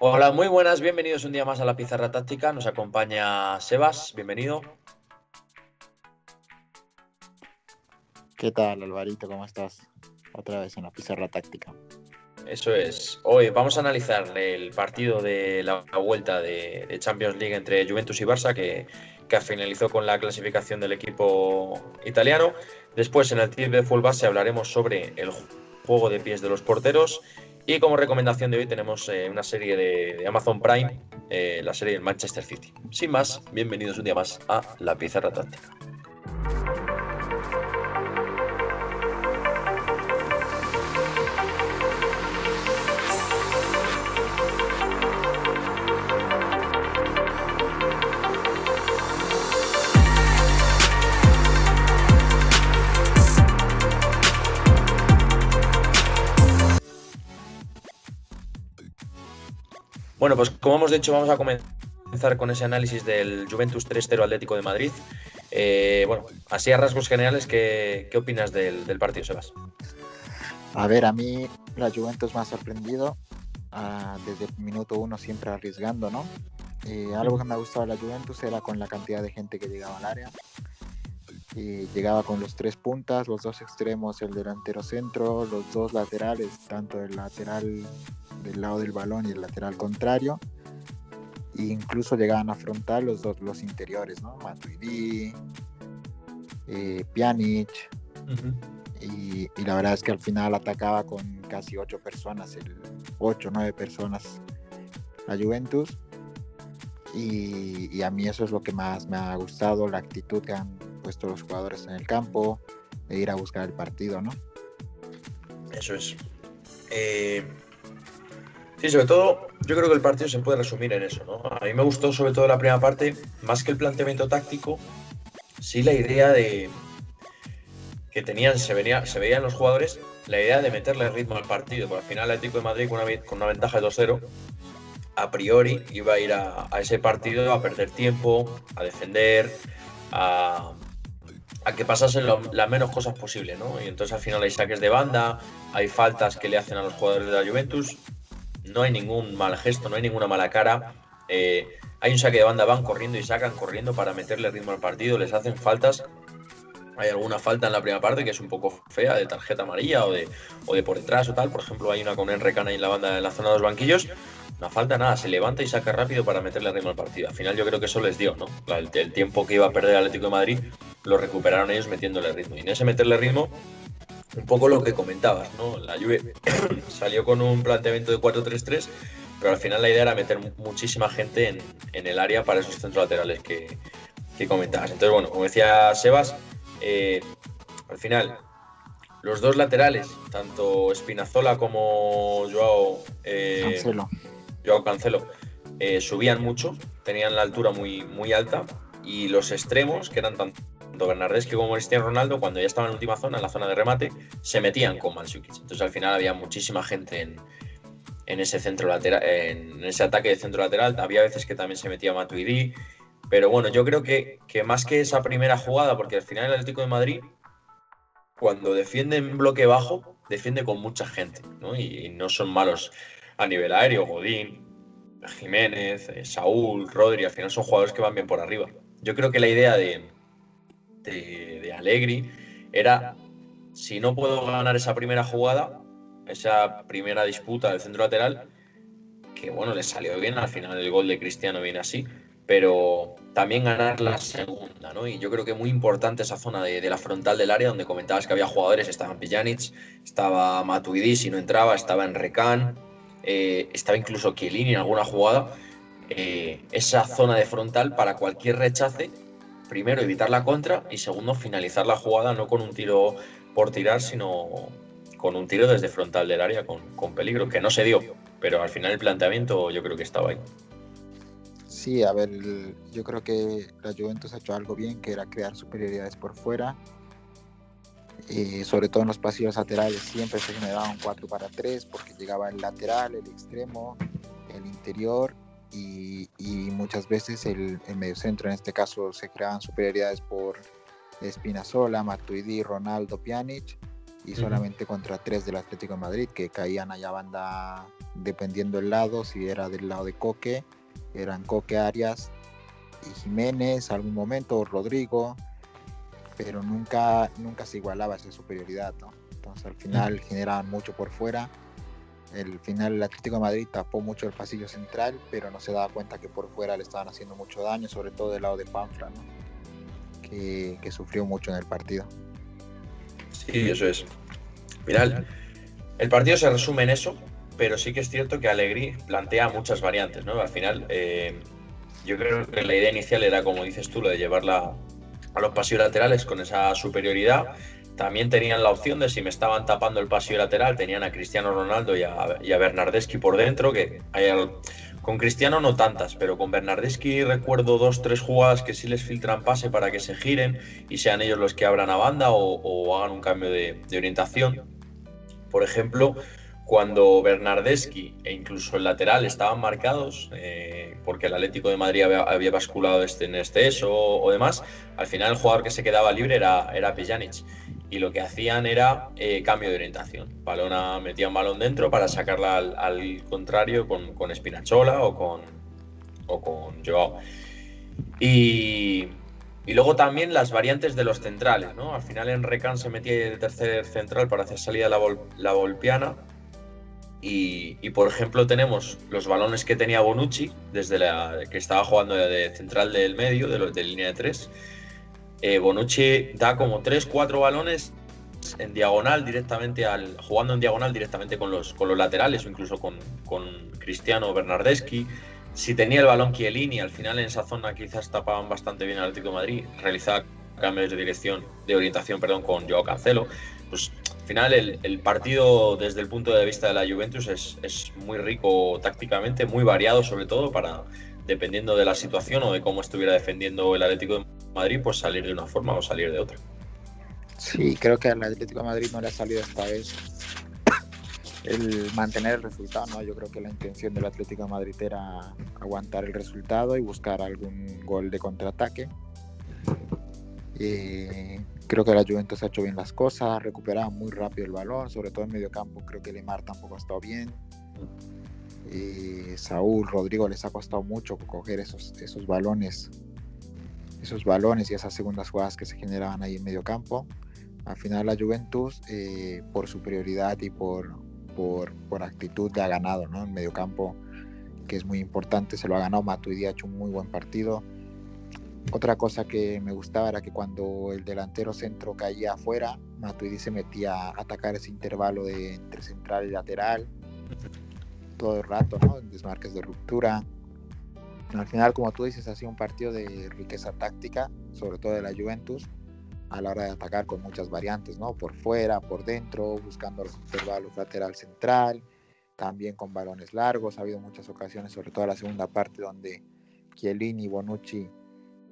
Hola, muy buenas, bienvenidos un día más a la Pizarra Táctica. Nos acompaña Sebas, bienvenido. ¿Qué tal, Alvarito? ¿Cómo estás? Otra vez en la Pizarra Táctica. Eso es. Hoy vamos a analizar el partido de la vuelta de, Champions League entre Juventus y Barça, que, que, finalizó con la clasificación del equipo italiano. Después, en el tip de full base, hablaremos sobre el juego de pies de los porteros y como recomendación de hoy tenemos eh, una serie de, Amazon Prime, eh, la serie del Manchester City. Sin más, bienvenidos un día más a la Pizarra Táctica. Bueno, pues como hemos dicho, vamos a comenzar con ese análisis del Juventus 3-0 Atlético de Madrid. Eh, bueno, así a rasgos generales, ¿qué, opinas del, partido, Sebas? A ver, a mí la Juventus me ha sorprendido. Ah, desde el minuto uno siempre arriesgando, ¿no? Eh, algo que me ha gustado de la Juventus era con la cantidad de gente que llegaba al área. Y llegaba con los tres puntas, los dos extremos, el delantero centro, los dos laterales, tanto el lateral del lado del balón y el lateral contrario. E incluso llegaban a afrontar los dos los interiores, ¿no? Matuidi, eh, Pjanic. y, la verdad es que al final atacaba con casi ocho personas, el, ocho, nueve personas la Juventus. Y, y, a mí eso es lo que más me ha gustado, la actitud que han puesto los jugadores en el campo, de ir a buscar el partido, ¿no? Eso es. Eh, Sí, sobre todo, yo creo que el partido se puede resumir en eso, ¿no? A mí me gustó sobre todo la primera parte, más que el planteamiento táctico, sí la idea de que tenían, se, venía, se veían los jugadores, la idea de meterle ritmo al partido, porque al final el Atlético de Madrid con una, con una ventaja de 2-0, a priori iba a ir a, ese partido a perder tiempo, a defender, a, a que pasasen las menos cosas posibles, ¿no? Y entonces al final hay saques de banda, hay faltas que le hacen a los jugadores de la Juventus, no hay ningún mal gesto, no hay ninguna mala cara. Eh, hay un saque de banda, van corriendo y sacan corriendo para meterle ritmo al partido, les hacen faltas. Hay alguna falta en la primera parte que es un poco fea, de tarjeta amarilla o de, o de por detrás o tal. Por ejemplo, hay una con Enrique Cana en la banda en la zona de los banquillos. No falta nada, se levanta y saca rápido para meterle ritmo al partido. Al final yo creo que eso les dio, ¿no? El, el tiempo que iba a perder el Atlético de Madrid lo recuperaron ellos metiéndole ritmo. Y en ese meterle ritmo un poco lo que comentabas, ¿no? La Juve salió con un planteamiento de 4-3-3, pero al final la idea era meter muchísima gente en, el área para esos centros laterales que, comentabas. Entonces, bueno, como decía Sebas, eh, al final los dos laterales, tanto Espinazola como Joao, eh, Cancelo, Joao Cancelo eh, subían mucho, tenían la altura muy, muy alta y los extremos, que eran tanto tanto Bernardeschi como Cristiano Ronaldo, cuando ya estaban en última zona, en la zona de remate, se metían con Mandzukic. Entonces al final había muchísima gente en, ese centro lateral, en ese ataque de centro lateral. Había veces que también se metía Matuidi. Pero bueno, yo creo que, que más que esa primera jugada, porque al final el Atlético de Madrid, cuando defiende en bloque bajo, defiende con mucha gente, ¿no? Y, no son malos a nivel aéreo, Godín, Jiménez, eh, Saúl, Rodri, al final son jugadores que van bien por arriba. Yo creo que la idea de, de, de Allegri era, si no puedo ganar esa primera jugada, esa primera disputa del centro lateral, que bueno, le salió bien, al final el gol de Cristiano viene así, pero también ganar la segunda, ¿no? Y yo creo que muy importante esa zona de, la frontal del área, donde comentabas que había jugadores, estaba Pjanic, estaba Matuidi, si no entraba, estaba en eh, estaba incluso Chiellini en alguna jugada, eh, esa zona de frontal para cualquier rechace primero evitar la contra y segundo finalizar la jugada no con un tiro por tirar, sino con un tiro desde frontal del área con, peligro, que no se dio, pero al final el planteamiento yo creo que estaba ahí. Sí, a ver, yo creo que la Juventus ha hecho algo bien, que era crear superioridades por fuera. y sobre todo en los pasillos laterales siempre se generaban 4 para 3 porque llegaba el lateral, el extremo, el interior y, muchas veces el, el mediocentro, en este caso, se creaban superioridades por Espinazola, Matuidi, Ronaldo, Pjanic y solamente contra tres del Atlético de Madrid que caían allá banda dependiendo del lado, si era del lado de Coque, eran Coque Arias y Jiménez algún momento, o Rodrigo, pero nunca, nunca se igualaba esa superioridad, ¿no? Entonces al final generaban mucho por fuera. El final el Atlético de Madrid tapó mucho el pasillo central, pero no se daba cuenta que por fuera le estaban haciendo mucho daño, sobre todo del lado de Panfra, ¿no? que, sufrió mucho en el partido. Sí, eso es. Final, el partido se resume en eso, pero sí que es cierto que Alegri plantea muchas variantes, ¿no? Al final, eh, yo creo que la idea inicial era, como dices tú, lo de llevarla a los pasillos laterales con esa superioridad. También tenían la opción de si me estaban tapando el pasillo lateral, tenían a Cristiano Ronaldo y a, y Bernardeschi por dentro, que con Cristiano no tantas, pero con Bernardeschi recuerdo dos, tres jugadas que sí les filtran pase para que se giren y sean ellos los que abran a banda o, hagan un cambio de, orientación. Por ejemplo, cuando Bernardeschi e incluso el lateral estaban marcados, eh, porque el Atlético de Madrid había, basculado este, en este eso o, demás, al final el jugador que se quedaba libre era, era. Y lo que hacían era eh, cambio de orientación. Balona, metían balón dentro para sacarla al, contrario con, con, Espinachola o con, o con Joao. Y, y luego también las variantes de los centrales, ¿no? Al final en Recan se metía de tercer central para hacer salida la, la Volpiana y, por ejemplo tenemos los balones que tenía Bonucci, desde la que estaba jugando de central del medio, de, de línea de tres. Eh, Bonucci da como 3-4 balones en diagonal directamente al. jugando en diagonal directamente con los, con los laterales o incluso con, con Cristiano Bernardeschi. Si tenía el balón Chiellini, al final en esa zona quizás tapaban bastante bien al Atlético Madrid, realizaba cambios de dirección, de orientación, perdón, con Joao Cancelo. Pues final el, partido desde el punto de vista de la Juventus es, muy rico tácticamente, muy variado sobre todo para, dependiendo de la situación o de cómo estuviera defendiendo el Atlético de Madrid, pues salir de una forma o salir de otra. Sí, creo que al Atlético de Madrid no le ha salido esta vez el mantener el resultado, ¿no? Yo creo que la intención del Atlético de Madrid era aguantar el resultado y buscar algún gol de contraataque. Eh, creo que la Juventus ha hecho bien las cosas, ha recuperado muy rápido el balón, sobre todo en medio campo. Creo que Lemar tampoco ha estado bien. Saúl, Rodrigo les ha costado mucho coger esos, esos balones, esos balones y esas segundas jugadas que se generaban ahí en medio campo. Al final la Juventus, eh, por superioridad y por, por, por, actitud, le ha ganado ¿no? en medio campo, que es muy importante. Se lo ha ganado Matuidi, ha hecho un muy buen partido otra cosa que me gustaba era que cuando el delantero centro caía afuera, Matuidi se metía a atacar ese intervalo de entre central y lateral todo el rato, ¿no? Desmarques de ruptura. Al final, como tú dices, ha sido un partido de riqueza táctica, sobre todo de la Juventus, a la hora de atacar con muchas variantes, ¿no? Por fuera, por dentro, buscando los intervalos lateral central, también con balones largos. Ha habido muchas ocasiones, sobre todo en la segunda parte, donde Chiellini y Bonucci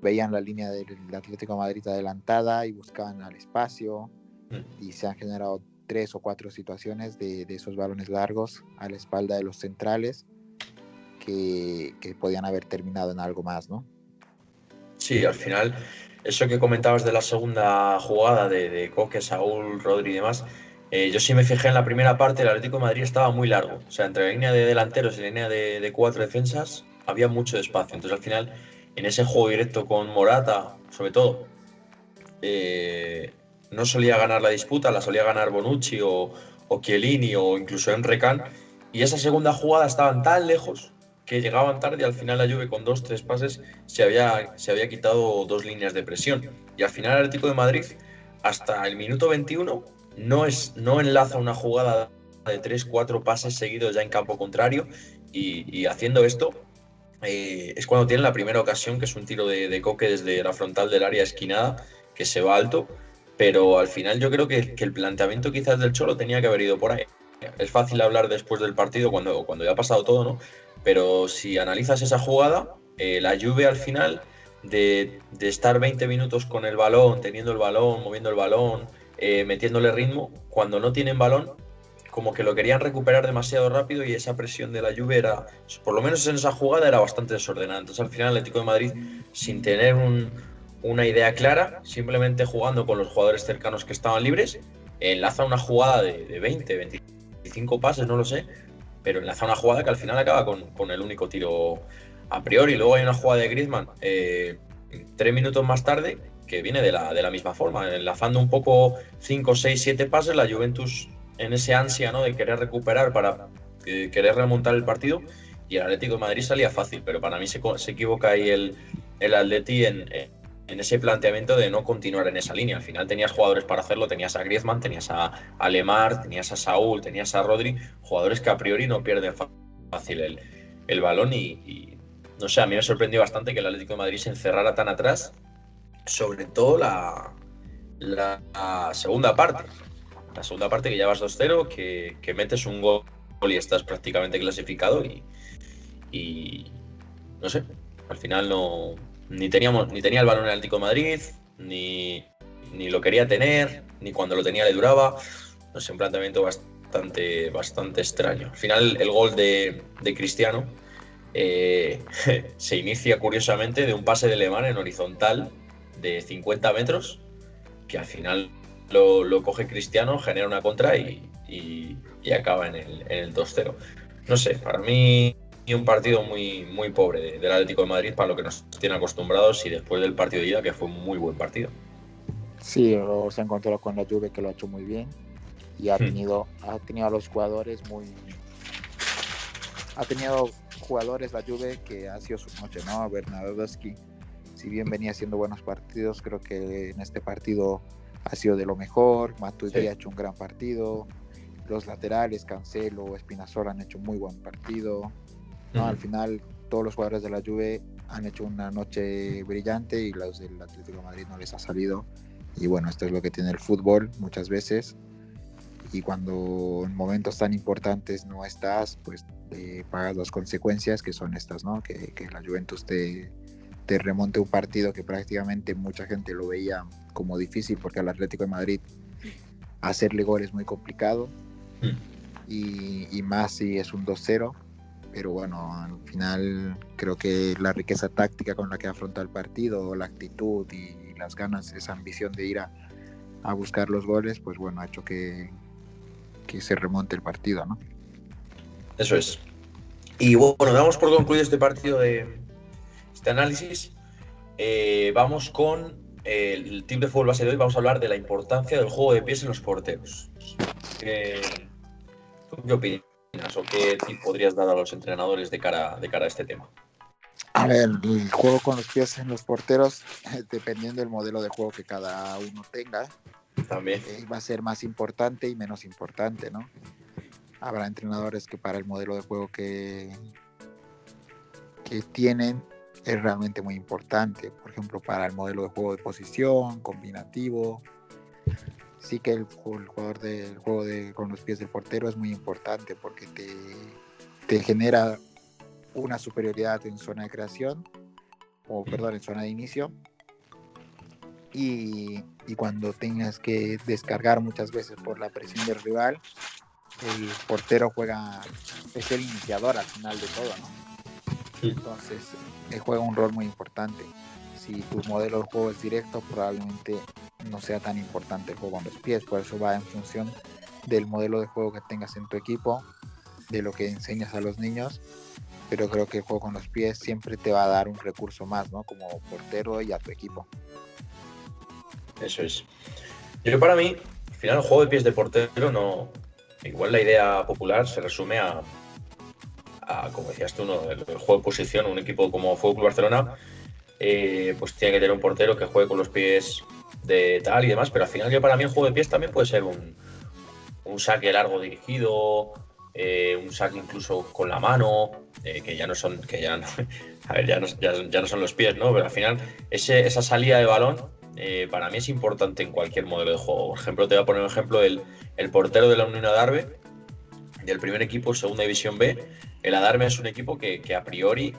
veían la línea del Atlético de Madrid adelantada y buscaban al espacio mm. y se han generado tres o cuatro situaciones de, esos balones largos a la espalda de los centrales que, podían haber terminado en algo más, ¿no? Sí, al final, eso que comentabas de la segunda jugada de, Coque, Saúl, Rodri y demás, eh, yo sí me fijé en la primera parte, el Atlético de Madrid estaba muy largo. O sea, entre la línea de delanteros y la línea de, de cuatro defensas había mucho espacio. Entonces, al final, en ese juego directo con Morata, sobre todo, eh, no solía ganar la disputa, la solía ganar Bonucci o, o o incluso Enrecan. Y esa segunda jugada estaban tan lejos que llegaban tarde y al final la Juve con dos, tres pases se había, se había quitado dos líneas de presión. Y al final el Atlético de Madrid, hasta el minuto 21, no, es, no enlaza una jugada de tres, cuatro pases seguidos ya en campo contrario y haciendo esto eh, es cuando tiene la primera ocasión, que es un tiro de, coque desde la frontal del área esquinada, que se va alto, pero al final yo creo que, el planteamiento quizás del Cholo tenía que haber ido por ahí. Es fácil hablar después del partido cuando, cuando ya ha pasado todo, ¿no? Pero si analizas esa jugada, eh, la lluvia al final de, estar 20 minutos con el balón, teniendo el balón, moviendo el balón, eh, metiéndole ritmo, cuando no tienen balón, como que lo querían recuperar demasiado rápido y esa presión de la lluvia era, por lo menos en esa jugada, era bastante desordenada. Entonces al final el Atlético de Madrid, sin tener una idea clara, simplemente jugando con los jugadores cercanos que estaban libres, enlaza una jugada de, 20, 25 pases, no lo sé, pero enlaza una jugada que al final acaba con, el único tiro a priori. Luego hay una jugada de Griezmann eh, tres minutos más tarde que viene de la, de la misma forma, enlazando un poco 5, 6, 7 pases, la Juventus en ese ansia ¿no? de querer recuperar para eh, querer remontar el partido y el Atlético de Madrid salía fácil, pero para mí se, se equivoca ahí el, el Atleti en ese planteamiento de no continuar en esa línea. Al final tenías jugadores para hacerlo, tenías a Griezmann, tenías a Alemar, tenías a Saúl, tenías a Rodri, jugadores que a priori no pierden fácil el, balón y, no sé, a mí me sorprendió bastante que el Atlético de Madrid se encerrara tan atrás, sobre todo la, segunda parte. La segunda parte que ya vas 2-0, que, metes un gol y estás prácticamente clasificado y no sé, al final no, ni, teníamos, ni tenía el balón en el Atlético Madrid, ni, ni lo quería tener, ni cuando lo tenía le duraba. No sé, un planteamiento bastante, bastante extraño. Al final, el gol de, de Cristiano eh, se inicia curiosamente de un pase de Alemán en horizontal de 50 metros, que al final lo, lo coge Cristiano, genera una contra y, y, acaba en el, en el 2-0. No sé, para mí y un partido muy, muy pobre del Atlético de Madrid para lo que nos tiene acostumbrados y después del partido de ida que fue un muy buen partido. Sí, se encontró con la Juve que lo ha hecho muy bien y ha hmm. tenido, ha tenido a los jugadores muy... Ha tenido jugadores la Juve que ha sido su noche, ¿no? Bernardowski, si bien venía haciendo buenos partidos, creo que en este partido ha sido de lo mejor. Matuidi ha hecho un gran partido. Los laterales, Cancelo, Espinazola han hecho un muy buen partido. Al final todos los jugadores de la Juve han hecho una noche brillante y los del Atlético de Madrid no les ha salido. Y bueno, esto es lo que tiene el fútbol muchas veces. Y cuando en momentos tan importantes no estás, pues te pagas las consecuencias que son estas, ¿no? Que, la Juventus te, te remonte un partido que prácticamente mucha gente lo veía como difícil porque al Atlético de Madrid hacerle gol es muy complicado. Mm. Y, y, más si es un 2-0 pero bueno, al final creo que la riqueza táctica con la que afronta el partido, la actitud y las ganas, esa ambición de ir a, a buscar los goles, pues bueno, ha hecho que, que, se remonte el partido, ¿no? Eso es. Y bueno, damos por concluido este partido de este análisis. Eh, vamos con el team de fútbol base de hoy. Vamos a hablar de la importancia del juego de pies en los porteros. ¿Qué, ¿Qué opinas? O qué tip podrías dar a los entrenadores de cara, de cara a este tema? A ver, el juego con los pies en los porteros, dependiendo del modelo de juego que cada uno tenga, también eh, va a ser más importante y menos importante, ¿no? Habrá entrenadores que para el modelo de juego que, que tienen es realmente muy importante. Por ejemplo, para el modelo de juego de posición, combinativo, sí que el, jugador del juego de, con los pies del portero es muy importante porque te, te genera una superioridad en zona de creación, o perdón, en zona de inicio. Y, y, cuando tengas que descargar muchas veces por la presión del rival, el portero juega, es el iniciador al final de todo, ¿no? Entonces, él juega un rol muy importante. Si tu modelo de juego es directo, probablemente no sea tan importante el juego con los pies, por eso va en función del modelo de juego que tengas en tu equipo, de lo que enseñas a los niños, pero creo que el juego con los pies siempre te va a dar un recurso más, ¿no? Como portero y a tu equipo. Eso es. Yo para mí, al final el juego de pies de portero no... Igual la idea popular se resume a, como decías tú, ¿no? el, juego de posición, un equipo como Fútbol Barcelona, eh, pues tiene que tener un portero que juegue con los pies de tal y demás, pero al final yo para mí el juego de pies también puede ser un, un saque largo dirigido, eh, un saque incluso con la mano, eh, que ya no son, que ya no, a ver, ya ya, no, son los pies, ¿no? Pero al final ese, esa salida de balón eh, para mí es importante en cualquier modelo de juego. Por ejemplo, te voy a poner un ejemplo del el portero de la Unión Adarve, del primer equipo, segunda división B. El Adarve es un equipo que, que a priori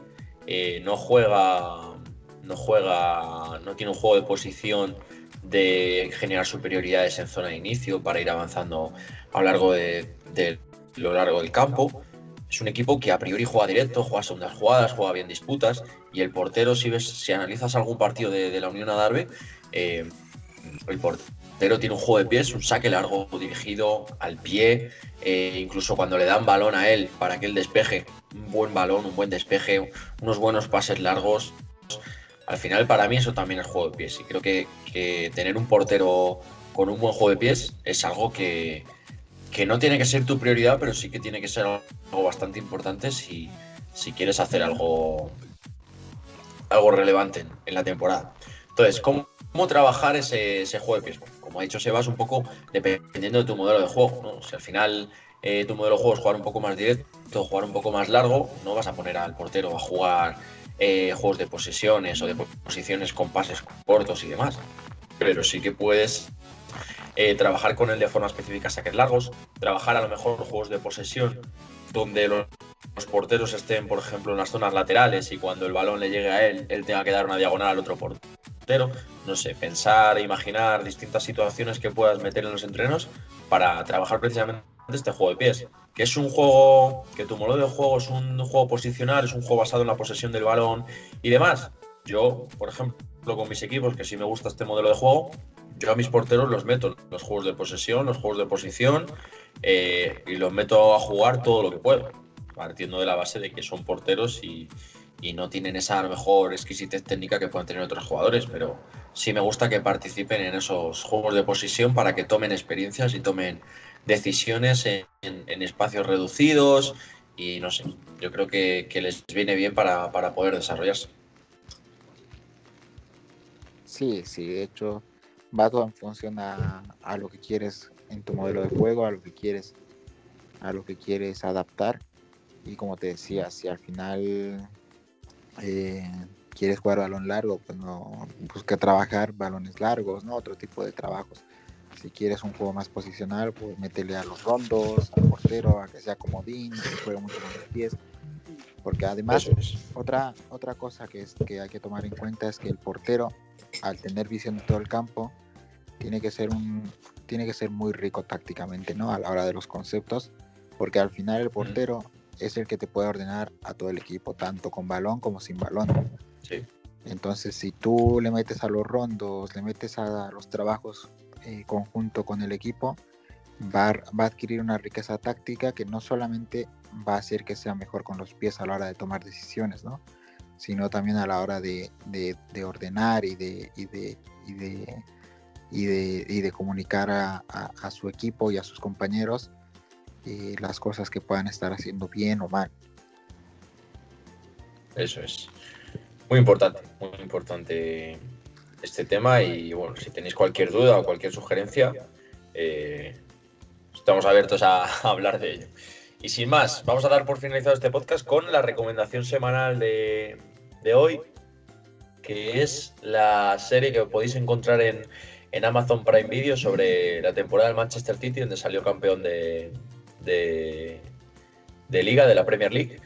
no juega, no juega, no tiene un juego de posición de generar superioridades en zona de inicio para ir avanzando a lo largo de, lo largo del campo. Es un equipo que a priori juega directo, juega segundas jugadas, juega bien disputas y el portero, si ves, si analizas algún partido de, la Unión Adarve, eh, el portero tiene un juego de pies, un saque largo dirigido al pie, eh, incluso cuando le dan balón a él para que él despeje, un buen balón, un buen despeje, unos buenos pases largos. Al final, para mí, eso también es juego de pies. Y creo que, tener un portero con un buen juego de pies es algo que, no tiene que ser tu prioridad, pero sí que tiene que ser algo bastante importante si, si quieres hacer algo, algo relevante en, la temporada. Entonces, ¿cómo, cómo trabajar ese, juego de pies? como ha dicho Sebas, un poco dependiendo de tu modelo de juego. Si al final eh, tu modelo de juego es jugar un poco más directo, jugar un poco más largo, no vas a poner al portero a jugar eh, juegos de posesiones o de posiciones con pases cortos y demás. Pero sí que puedes eh, trabajar con él de forma específica saques largos, trabajar a lo mejor juegos de posesión donde los, porteros estén, por ejemplo, en las zonas laterales y cuando el balón le llegue a él, él tenga que dar una diagonal al otro portero. No sé, pensar, imaginar distintas situaciones que puedas meter en los entrenos para trabajar precisamente este juego de pies. Que es un juego, que tu modelo de juego es un juego posicional, es un juego basado en la posesión del balón y demás. Yo, por ejemplo, con mis equipos, que sí me gusta este modelo de juego, yo a mis porteros los meto los juegos de posesión, los juegos de posición eh, y los meto a jugar todo lo que puedo, partiendo de la base de que son porteros y, no tienen esa mejor exquisitez técnica que pueden tener otros jugadores, pero sí me gusta que participen en esos juegos de posición para que tomen experiencias y tomen decisiones en, espacios reducidos y no sé, yo creo que, les viene bien para, para poder desarrollarse. Sí, sí, de hecho va todo en función a, lo que quieres en tu modelo de juego, a lo que quieres, a lo que quieres adaptar. Y como te decía, si al final eh, quieres jugar balón largo, pues no busca trabajar balones largos, ¿no? Otro tipo de trabajos. Si quieres un juego más posicional, pues métele a los rondos, al portero, a que sea comodín, que juegue mucho con los pies. Porque además, otra, otra cosa que, es, que hay que tomar en cuenta es que el portero al tener visión de todo el campo, tiene que ser un tiene que ser muy rico tácticamente, ¿no? A la hora de los conceptos, porque al final el portero es el que te puede ordenar a todo el equipo, tanto con balón como sin balón. Sí. Entonces, si tú le metes a los rondos, le metes a los trabajos eh, conjunto con el equipo, va va a adquirir una riqueza táctica que no solamente va a hacer que sea mejor con los pies a la hora de tomar decisiones, ¿no? sino también a la hora de, ordenar y de, y de, y de, comunicar a, su equipo y a sus compañeros eh, las cosas que puedan estar haciendo bien o mal. Eso es. Muy importante, muy importante este tema y bueno, si tenéis cualquier duda o cualquier sugerencia, eh, estamos abiertos a, a hablar de ello. Y sin más, vamos a dar por finalizado este podcast con la recomendación semanal de, hoy, que es la serie que podéis encontrar en, Amazon Prime Video sobre la temporada del Manchester City, donde salió campeón de, de, liga, de la Premier League.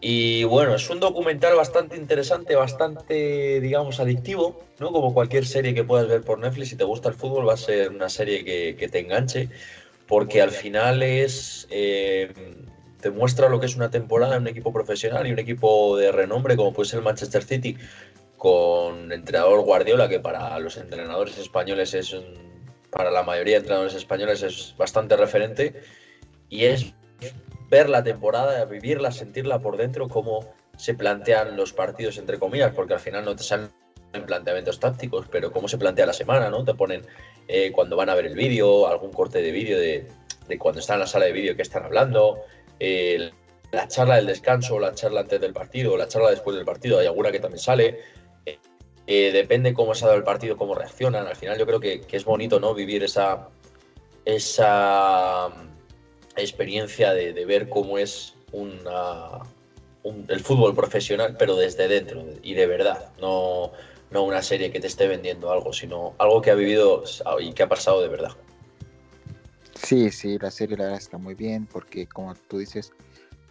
Y bueno, es un documental bastante interesante, bastante, digamos, adictivo, ¿no? Como cualquier serie que puedas ver por Netflix, si te gusta el fútbol, va a ser una serie que, te enganche, porque al final es... Eh, te muestra lo que es una temporada en un equipo profesional y un equipo de renombre como puede ser el Manchester City, con entrenador Guardiola, que para los entrenadores españoles es, para la mayoría de entrenadores españoles es bastante referente, y es ver la temporada, vivirla, sentirla por dentro, cómo se plantean los partidos, entre comillas, porque al final no te salen planteamientos tácticos, pero cómo se plantea la semana, ¿no? Te ponen eh, cuando van a ver el vídeo, algún corte de vídeo de, de, cuando están en la sala de vídeo que están hablando, la charla del descanso, la charla antes del partido, la charla después del partido, hay alguna que también sale. Eh, eh, depende cómo se ha dado el partido, cómo reaccionan. Al final yo creo que, es bonito ¿no? vivir esa, esa experiencia de, ver cómo es una, el fútbol profesional, pero desde dentro y de verdad. No, no una serie que te esté vendiendo algo, sino algo que ha vivido y que ha pasado de verdad. Sí, sí, la serie la verdad está muy bien porque como tú dices,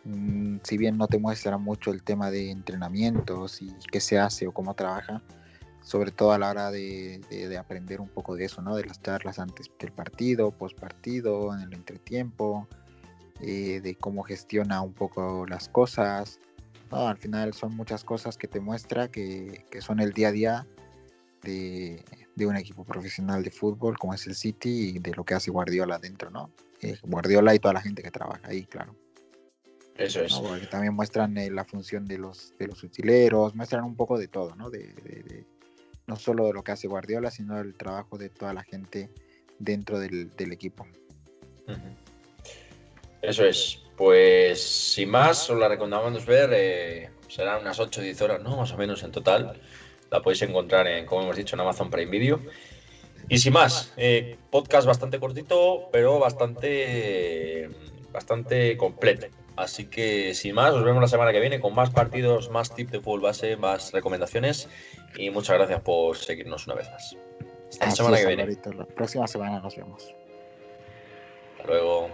mm, si bien no te muestra mucho el tema de entrenamientos y qué se hace o cómo trabaja, sobre todo a la hora de, aprender un poco de eso, ¿no? De las charlas antes del partido, post partido, en el entretiempo, eh, de cómo gestiona un poco las cosas. No, al final son muchas cosas que te muestra que, que son el día a día de, de un equipo profesional de fútbol como es el City y de lo que hace Guardiola dentro, ¿no? Eh, Guardiola y toda la gente que trabaja ahí, claro. Eso es. Porque también muestran eh, la función de los, de los utileros, muestran un poco de todo, ¿no? De, no solo de lo que hace Guardiola, sino del trabajo de toda la gente dentro del, equipo. Eso es. Pues sin más, os la recomendamos ver. Eh, serán unas 8 o 10 horas, ¿no? Más o menos en total. La podéis encontrar, en, como hemos dicho, en Amazon Prime Video. Y sin más, eh, podcast bastante cortito, pero bastante, bastante completo. Así que sin más, nos vemos la semana que viene con más partidos, más tips de fútbol base, más recomendaciones. Y muchas gracias por seguirnos una vez más. Hasta la semana que viene. La próxima semana nos vemos. Hasta luego.